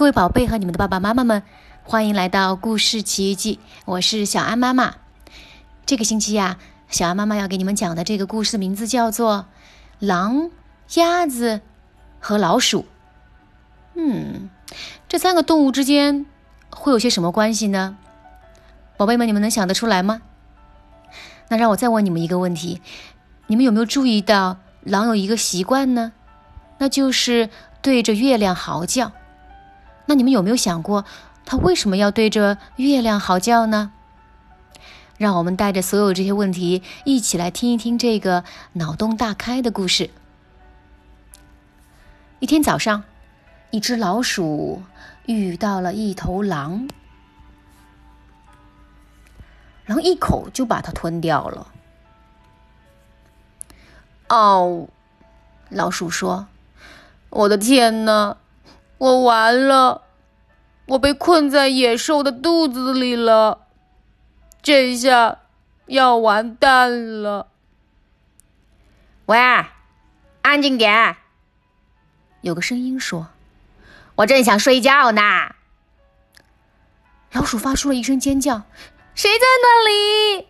各位宝贝和你们的爸爸妈妈们，欢迎来到故事奇遇记，我是小安妈妈。这个星期呀，小安妈妈要给你们讲的这个故事的名字叫做《狼、鸭子和老鼠》。嗯，这三个动物之间会有些什么关系呢？宝贝们，你们能想得出来吗？那让我再问你们一个问题：你们有没有注意到狼有一个习惯呢？那就是对着月亮嚎叫。那你们有没有想过，它为什么要对着月亮嚎叫呢？让我们带着所有这些问题，一起来听一听这个脑洞大开的故事。一天早上，一只老鼠遇到了一头狼，狼一口就把它吞掉了。哦，老鼠说。我的天哪！我完了，我被困在野兽的肚子里了，这下要完蛋了。喂，安静点！有个声音说：“我正想睡觉呢。”老鼠发出了一声尖叫：“谁在那里？”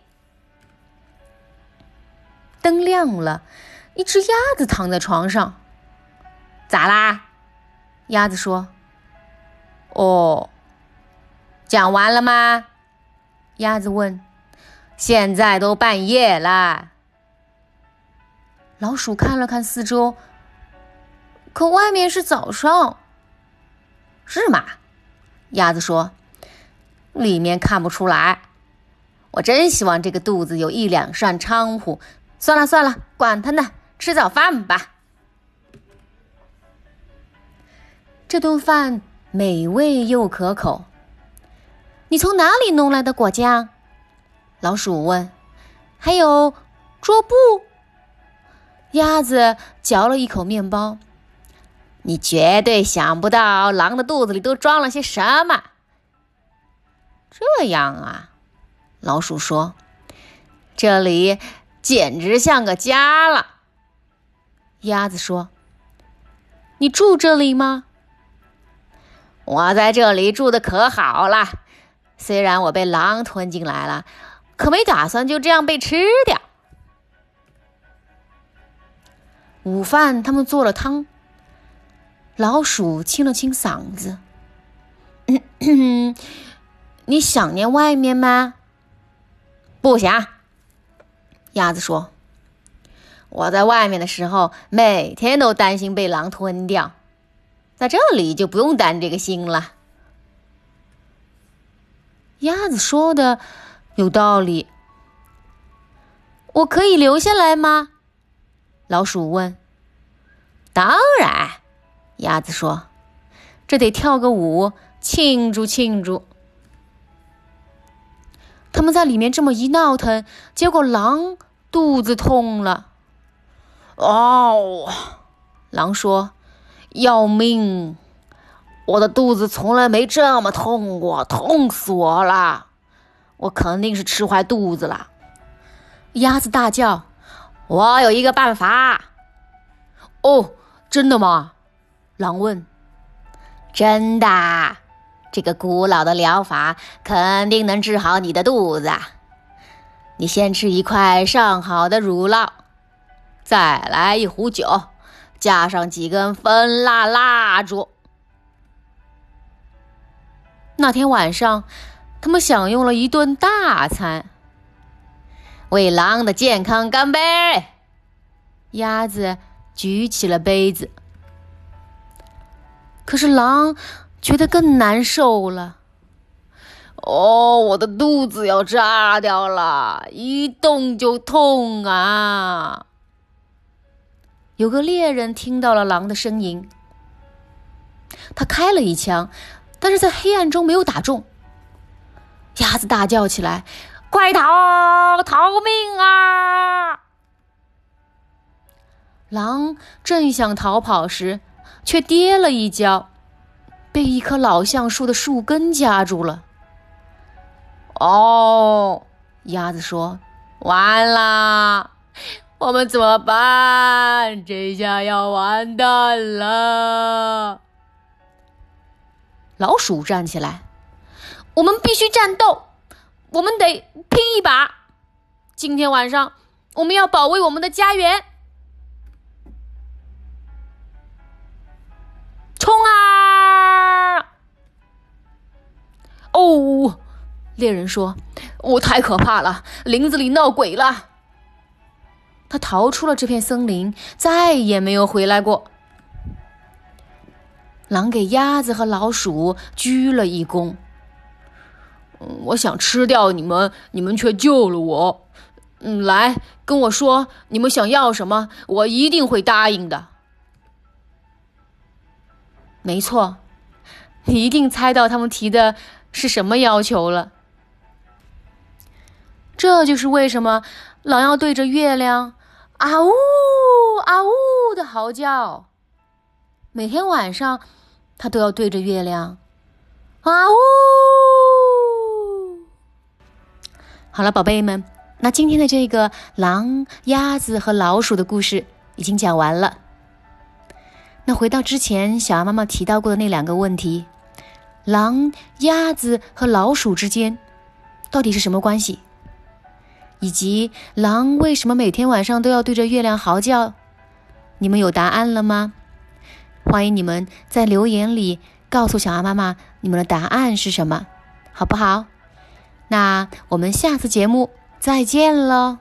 灯亮了，一只鸭子躺在床上。咋啦？鸭子说：“哦，讲完了吗？”鸭子问：“现在都半夜了。”老鼠看了看四周，可外面是早上，是吗？鸭子说：“里面看不出来。我真希望这个肚子有一两扇窗户。算了算了，管他呢，吃早饭吧。”这顿饭美味又可口。你从哪里弄来的果酱？老鼠问。还有桌布。鸭子嚼了一口面包。你绝对想不到狼的肚子里都装了些什么。这样啊，老鼠说。这里简直像个家了。鸭子说。你住这里吗？我在这里住的可好了，虽然我被狼吞进来了，可没打算就这样被吃掉。午饭他们做了汤。老鼠清了清嗓子：“ 你想念外面吗？”“不想。”鸭子说：“我在外面的时候，每天都担心被狼吞掉。”在这里就不用担这个心了。鸭子说的有道理。我可以留下来吗？老鼠问。当然，鸭子说。这得跳个舞庆祝庆祝。他们在里面这么一闹腾，结果狼肚子痛了。哦，狼说。要命！我的肚子从来没这么痛过，痛死我了！我肯定是吃坏肚子了。鸭子大叫：“我有一个办法！”哦，真的吗？狼问。真的，这个古老的疗法肯定能治好你的肚子。你先吃一块上好的乳酪，再来一壶酒。加上几根蜂蜡蜡烛。那天晚上，他们享用了一顿大餐。为狼的健康干杯！鸭子举起了杯子。可是狼觉得更难受了。哦，我的肚子要炸掉了，一动就痛啊！有个猎人听到了狼的声音，他开了一枪，但是在黑暗中没有打中。鸭子大叫起来：“快逃！逃命啊！”狼正想逃跑时，却跌了一跤，被一棵老橡树的树根夹住了。哦，鸭子说：“完了。”我们怎么办？这下要完蛋了！老鼠站起来：“我们必须战斗，我们得拼一把。今天晚上，我们要保卫我们的家园。冲啊！”哦，猎人说：“我太可怕了，林子里闹鬼了。”他逃出了这片森林，再也没有回来过。狼给鸭子和老鼠鞠了一躬。我想吃掉你们，你们却救了我。嗯，来跟我说，你们想要什么？我一定会答应的。没错，你一定猜到他们提的是什么要求了。这就是为什么狼要对着月亮“啊呜啊呜”的嚎叫。每天晚上。他都要对着月亮，啊呜！好了，宝贝们，那今天的这个狼、鸭子和老鼠的故事已经讲完了。那回到之前小鸭妈妈提到过的那两个问题：狼、鸭子和老鼠之间到底是什么关系？以及狼为什么每天晚上都要对着月亮嚎叫？你们有答案了吗？欢迎你们在留言里告诉小阿妈妈你们的答案是什么，好不好？那我们下次节目再见喽。